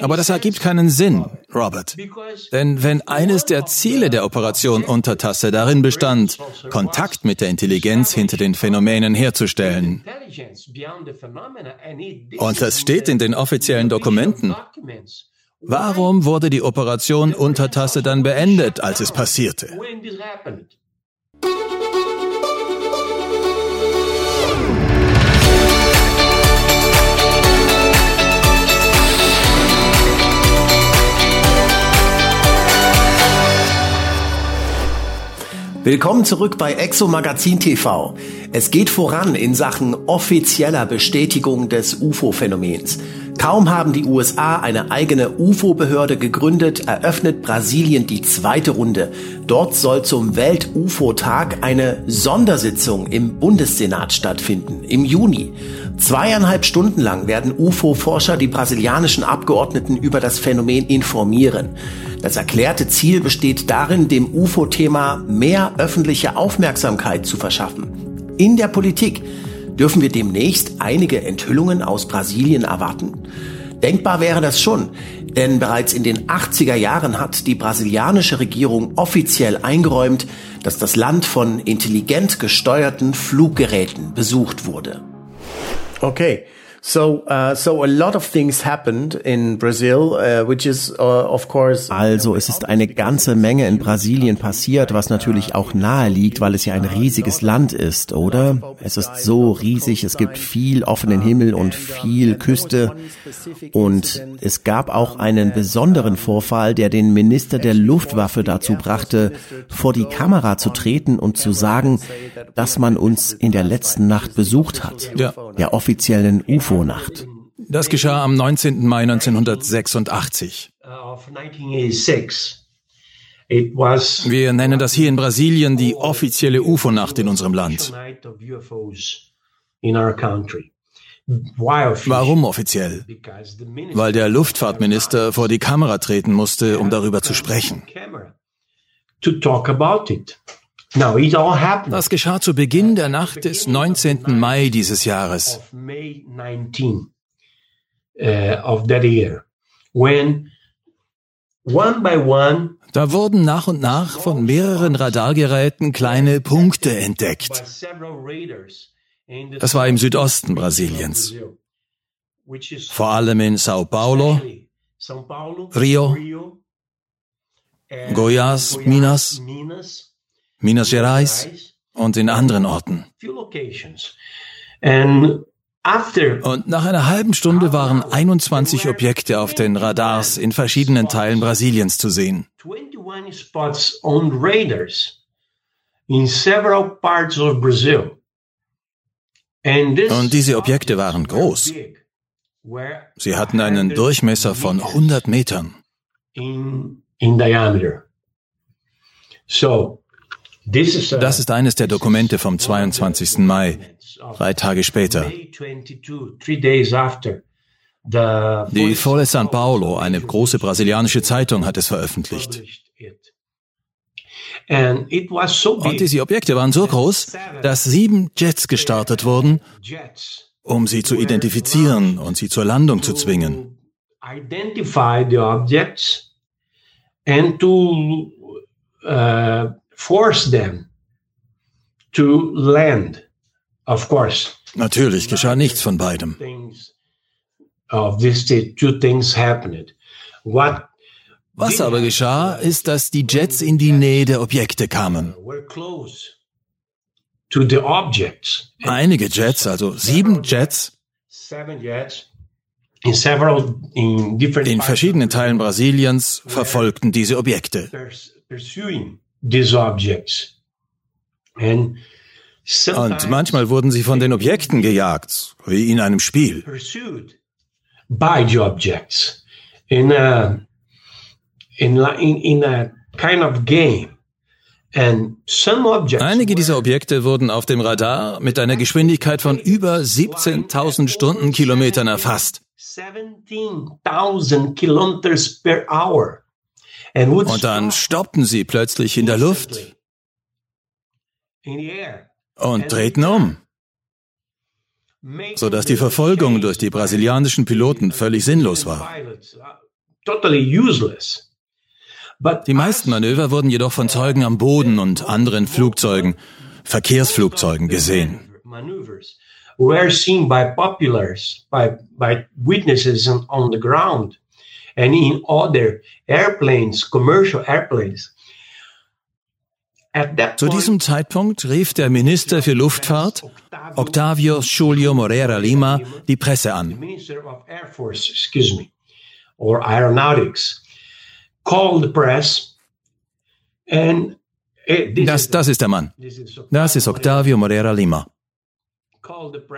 Aber das ergibt keinen Sinn, Robert. Denn wenn eines der Ziele der Operation Untertasse darin bestand, Kontakt mit der Intelligenz hinter den Phänomenen herzustellen, und das steht in den offiziellen Dokumenten, warum wurde die Operation Untertasse dann beendet, als es passierte? Willkommen zurück bei Exo Magazin TV. Es geht voran in Sachen offizieller Bestätigung des UFO-Phänomens. Kaum haben die USA eine eigene UFO-Behörde gegründet, eröffnet Brasilien die zweite Runde. Dort soll zum Welt-UFO-Tag eine Sondersitzung im Bundessenat stattfinden, im Juni. Zweieinhalb Stunden lang werden UFO-Forscher die brasilianischen Abgeordneten über das Phänomen informieren. Das erklärte Ziel besteht darin, dem UFO-Thema mehr öffentliche Aufmerksamkeit zu verschaffen. In der Politik Dürfen wir demnächst einige Enthüllungen aus Brasilien erwarten? Denkbar wäre das schon, denn bereits in den 80er Jahren hat die brasilianische Regierung offiziell eingeräumt, dass das Land von intelligent gesteuerten Fluggeräten besucht wurde. Okay, So, uh, so a lot of things happened in Brazil, uh, which is uh, of course. Also, es ist eine ganze Menge in Brasilien passiert, was natürlich auch nahe liegt, weil es ja ein riesiges Land ist, oder? Es ist so riesig, es gibt viel offenen Himmel und viel Küste. Und es gab auch einen besonderen Vorfall, der den Minister der Luftwaffe dazu brachte, vor die Kamera zu treten und zu sagen, dass man uns in der letzten Nacht besucht hat. Ja. Der offiziellen UFO UFO-Nacht. Das geschah am 19. Mai 1986. Wir nennen das hier in Brasilien die offizielle UFO-Nacht in unserem Land. Warum offiziell? Weil der Luftfahrtminister vor die Kamera treten musste, um darüber zu sprechen. Das geschah zu Beginn der Nacht des 19. Mai dieses Jahres. Da wurden nach und nach von mehreren Radargeräten kleine Punkte entdeckt. Das war im Südosten Brasiliens. Vor allem in Sao Paulo, Rio, Goiás, Minas Minas Gerais und in anderen Orten. Und nach einer halben Stunde waren 21 Objekte auf den Radars in verschiedenen Teilen Brasiliens zu sehen. Und diese Objekte waren groß. Sie hatten einen Durchmesser von 100 Metern. So, das ist eines der Dokumente vom 22. Mai, drei Tage später. Die Folha San Paulo, eine große brasilianische Zeitung, hat es veröffentlicht. Und diese Objekte waren so groß, dass sieben Jets gestartet wurden, um sie zu identifizieren und sie zur Landung zu zwingen. Identify the objects and to uh, force them to land. Of course. Natürlich geschah nichts von beidem. Was aber geschah, ist, dass die Jets in die Nähe der Objekte kamen. Einige Jets, also sieben Jets, in verschiedenen Teilen Brasiliens verfolgten diese Objekte these objects. And und manchmal wurden sie von den Objekten gejagt, wie in einem Spiel. By the objects. In a, in, in, in a kind of game. Einige dieser Objekte wurden auf dem Radar mit einer Geschwindigkeit von über 17.000 Stundenkilometern erfasst. 17.000 Kilometers per hour. Und dann stoppten sie plötzlich in der Luft und drehten um. sodass die Verfolgung durch die brasilianischen Piloten völlig sinnlos war. Die meisten Manöver wurden jedoch von Zeugen am Boden und anderen Flugzeugen, Verkehrsflugzeugen gesehen. were seen by populace, by, by witnesses on the ground and in other airplanes, commercial airplanes. Zu diesem Zeitpunkt rief der Minister für Luftfahrt, Octavio Julio Moreira Lima, die Presse an. Das, das ist der Mann. Das ist Octavio Moreira Lima.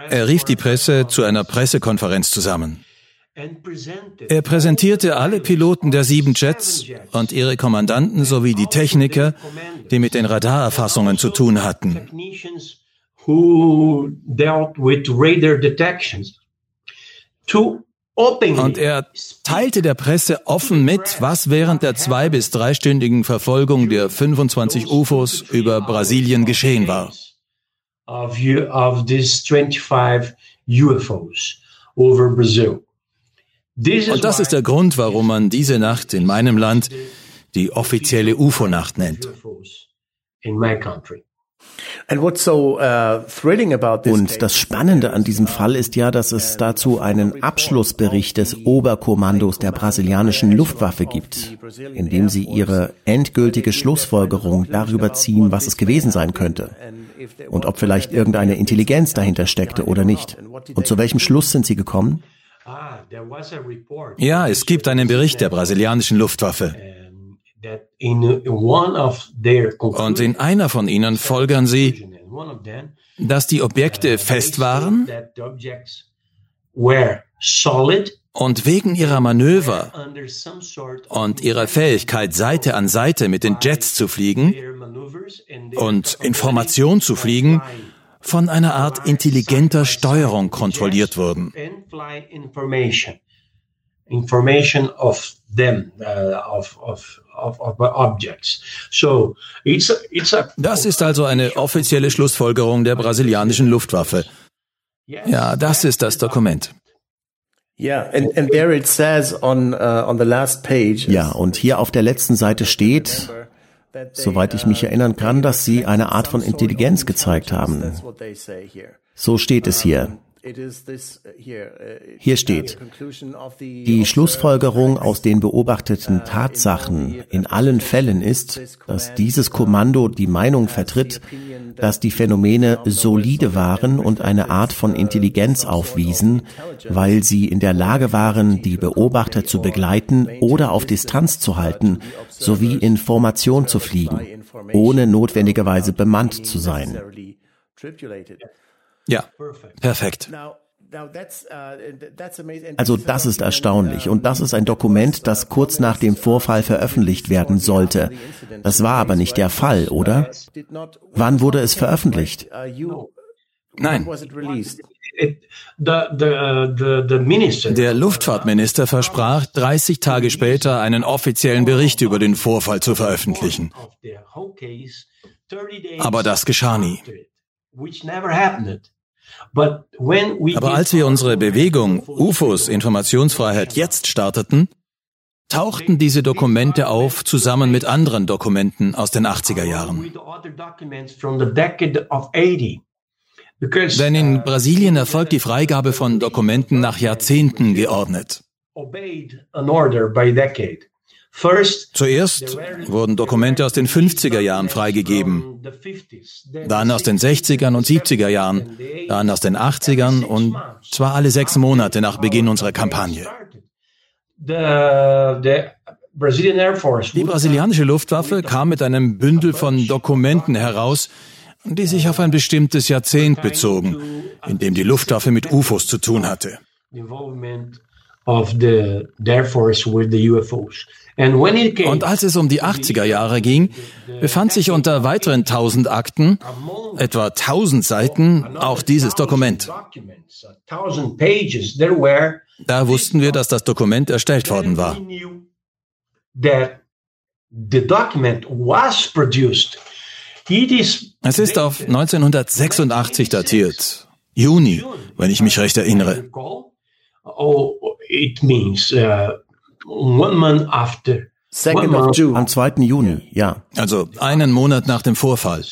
Er rief die Presse zu einer Pressekonferenz zusammen. Er präsentierte alle Piloten der sieben Jets und ihre Kommandanten sowie die Techniker, die mit den Radarerfassungen zu tun hatten. Und er teilte der Presse offen mit, was während der zwei- bis dreistündigen Verfolgung der 25 UFOs über Brasilien geschehen war. Of, these 25 UFOs over Brazil. Und das ist der Grund, warum man diese Nacht in meinem Land die offizielle UFO-Nacht nennt. Uh, Und das Spannende an diesem Fall ist ja, dass es dazu einen Abschlussbericht des Oberkommandos der brasilianischen Luftwaffe gibt, in dem sie ihre endgültige Schlussfolgerung darüber ziehen, was es gewesen sein könnte und ob vielleicht irgendeine Intelligenz dahinter steckte oder nicht. Und zu welchem Schluss sind sie gekommen? Ja, es gibt einen Bericht der brasilianischen Luftwaffe. Und in einer von ihnen folgern sie, dass die Objekte fest waren und wegen ihrer Manöver und ihrer Fähigkeit, Seite an Seite mit den Jets zu fliegen und Information zu fliegen, von einer Art intelligenter Steuerung kontrolliert wurden. Information of them, uh, of, of, of, of objects. So, it's a, it's a das ist also eine offizielle Schlussfolgerung der brasilianischen Luftwaffe. Ja, das ist das Dokument. Ja, und hier auf der letzten Seite steht, soweit ich mich erinnern kann, dass sie eine Art von Intelligenz gezeigt haben. So steht es hier. Hier steht, die Schlussfolgerung aus den beobachteten Tatsachen in allen Fällen ist, dass dieses Kommando die Meinung vertritt, dass die Phänomene solide waren und eine Art von Intelligenz aufwiesen, weil sie in der Lage waren, die Beobachter zu begleiten oder auf Distanz zu halten, sowie in Formation zu fliegen, ohne notwendigerweise bemannt zu sein. Ja, perfekt. Also das ist erstaunlich und das ist ein Dokument, das kurz nach dem Vorfall veröffentlicht werden sollte. Das war aber nicht der Fall, oder? Wann wurde es veröffentlicht? Nein. Der Luftfahrtminister versprach, 30 Tage später einen offiziellen Bericht über den Vorfall zu veröffentlichen. Aber das geschah nie. Aber als wir unsere Bewegung UFOs Informationsfreiheit jetzt starteten, tauchten diese Dokumente auf zusammen mit anderen Dokumenten aus den 80er Jahren. Denn in Brasilien erfolgt die Freigabe von Dokumenten nach Jahrzehnten geordnet. Zuerst wurden Dokumente aus den 50er Jahren freigegeben, dann aus den 60ern und 70er Jahren, dann aus den 80ern und zwar alle sechs Monate nach Beginn unserer Kampagne. Die brasilianische Luftwaffe kam mit einem Bündel von Dokumenten heraus, die sich auf ein bestimmtes Jahrzehnt bezogen, in dem die Luftwaffe mit UFOs zu tun hatte. Und als es um die 80er Jahre ging, befand sich unter weiteren 1000 Akten, etwa 1000 Seiten, auch dieses Dokument. Da wussten wir, dass das Dokument erstellt worden war. Es ist auf 1986 datiert. Juni, wenn ich mich recht erinnere. One month after. Second of June. Am 2. Juni, ja. Also einen Monat nach dem Vorfall.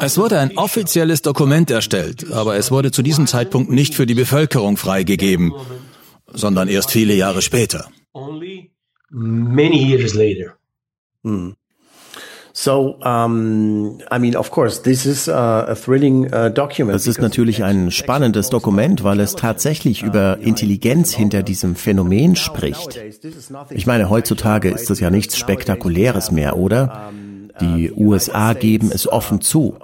Es wurde ein offizielles Dokument erstellt, aber es wurde zu diesem Zeitpunkt nicht für die Bevölkerung freigegeben, sondern erst viele Jahre später. Hm. So, um, I mean, of course, this is a thrilling uh, document. Das ist natürlich ein spannendes Dokument, weil es tatsächlich über Intelligenz hinter diesem Phänomen spricht. Ich meine, heutzutage ist das ja nichts Spektakuläres mehr, oder? Die USA geben es offen zu.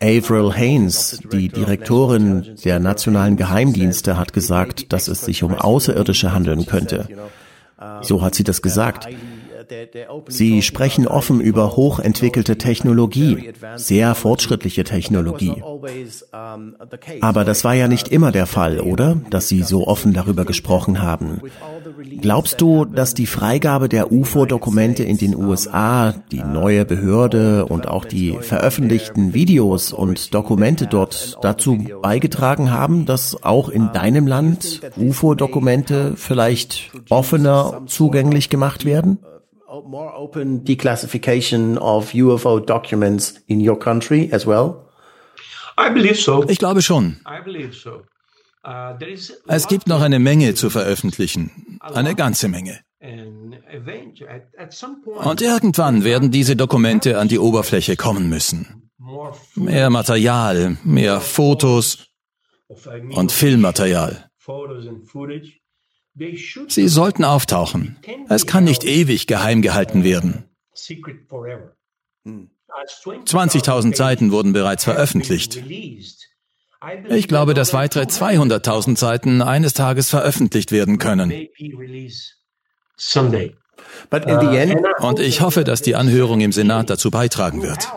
Avril Haines, die Direktorin der nationalen Geheimdienste, hat gesagt, dass es sich um Außerirdische handeln könnte. So hat sie das gesagt. Sie sprechen offen über hochentwickelte Technologie, sehr fortschrittliche Technologie. Aber das war ja nicht immer der Fall, oder? Dass Sie so offen darüber gesprochen haben. Glaubst du, dass die Freigabe der UFO-Dokumente in den USA, die neue Behörde und auch die veröffentlichten Videos und Dokumente dort dazu beigetragen haben, dass auch in deinem Land UFO-Dokumente vielleicht offener zugänglich gemacht werden? More open declassification of UFO documents in your country as well? I believe so. Ich glaube schon. Uh, es gibt noch eine Menge zu veröffentlichen, eine ganze Menge. Und irgendwann werden diese Dokumente an die Oberfläche kommen müssen. Mehr Material, mehr Fotos und Filmmaterial. Sie sollten auftauchen. Es kann nicht ewig geheim gehalten werden. 20.000 Seiten wurden bereits veröffentlicht. Ich glaube, dass weitere 200.000 Seiten eines Tages veröffentlicht werden können. Und ich hoffe, dass die Anhörung im Senat dazu beitragen wird.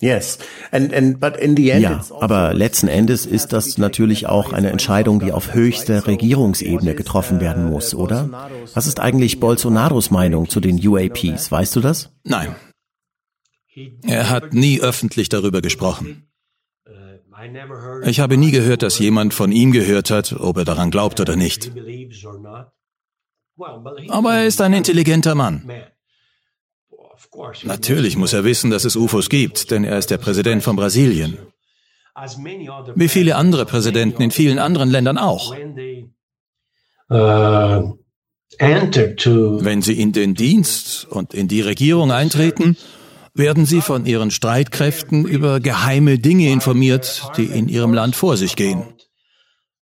Yes. And, and, but in the end ja, aber letzten Endes ist das natürlich auch eine Entscheidung, die auf höchster Regierungsebene getroffen werden muss, oder? Was ist eigentlich Bolsonaros Meinung zu den UAPs? Weißt du das? Nein. Er hat nie öffentlich darüber gesprochen. Ich habe nie gehört, dass jemand von ihm gehört hat, ob er daran glaubt oder nicht. Aber er ist ein intelligenter Mann. Natürlich muss er wissen, dass es UFOs gibt, denn er ist der Präsident von Brasilien. Wie viele andere Präsidenten in vielen anderen Ländern auch. Uh, Wenn sie in den Dienst und in die Regierung eintreten, werden sie von ihren Streitkräften über geheime Dinge informiert, die in ihrem Land vor sich gehen.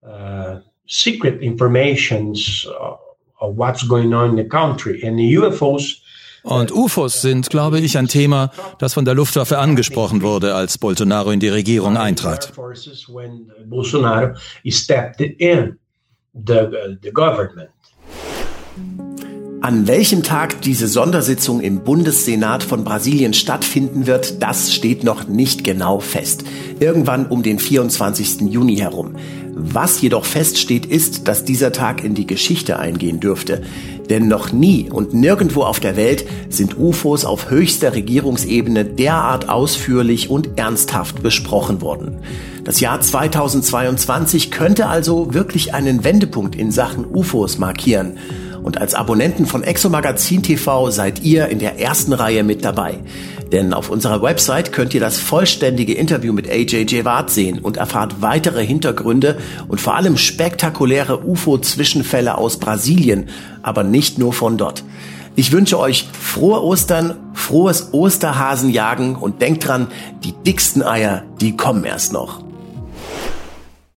Uh, secret informations of what's going on in the country and the UFOs und UFOs sind, glaube ich, ein Thema, das von der Luftwaffe angesprochen wurde, als Bolsonaro in die Regierung eintrat. An welchem Tag diese Sondersitzung im Bundessenat von Brasilien stattfinden wird, das steht noch nicht genau fest. Irgendwann um den 24. Juni herum. Was jedoch feststeht, ist, dass dieser Tag in die Geschichte eingehen dürfte. Denn noch nie und nirgendwo auf der Welt sind UFOs auf höchster Regierungsebene derart ausführlich und ernsthaft besprochen worden. Das Jahr 2022 könnte also wirklich einen Wendepunkt in Sachen UFOs markieren. Und als Abonnenten von Exomagazin TV seid ihr in der ersten Reihe mit dabei. Denn auf unserer Website könnt ihr das vollständige Interview mit AJ Jawad sehen und erfahrt weitere Hintergründe und vor allem spektakuläre UFO-Zwischenfälle aus Brasilien, aber nicht nur von dort. Ich wünsche euch frohe Ostern, frohes Osterhasenjagen und denkt dran, die dicksten Eier, die kommen erst noch.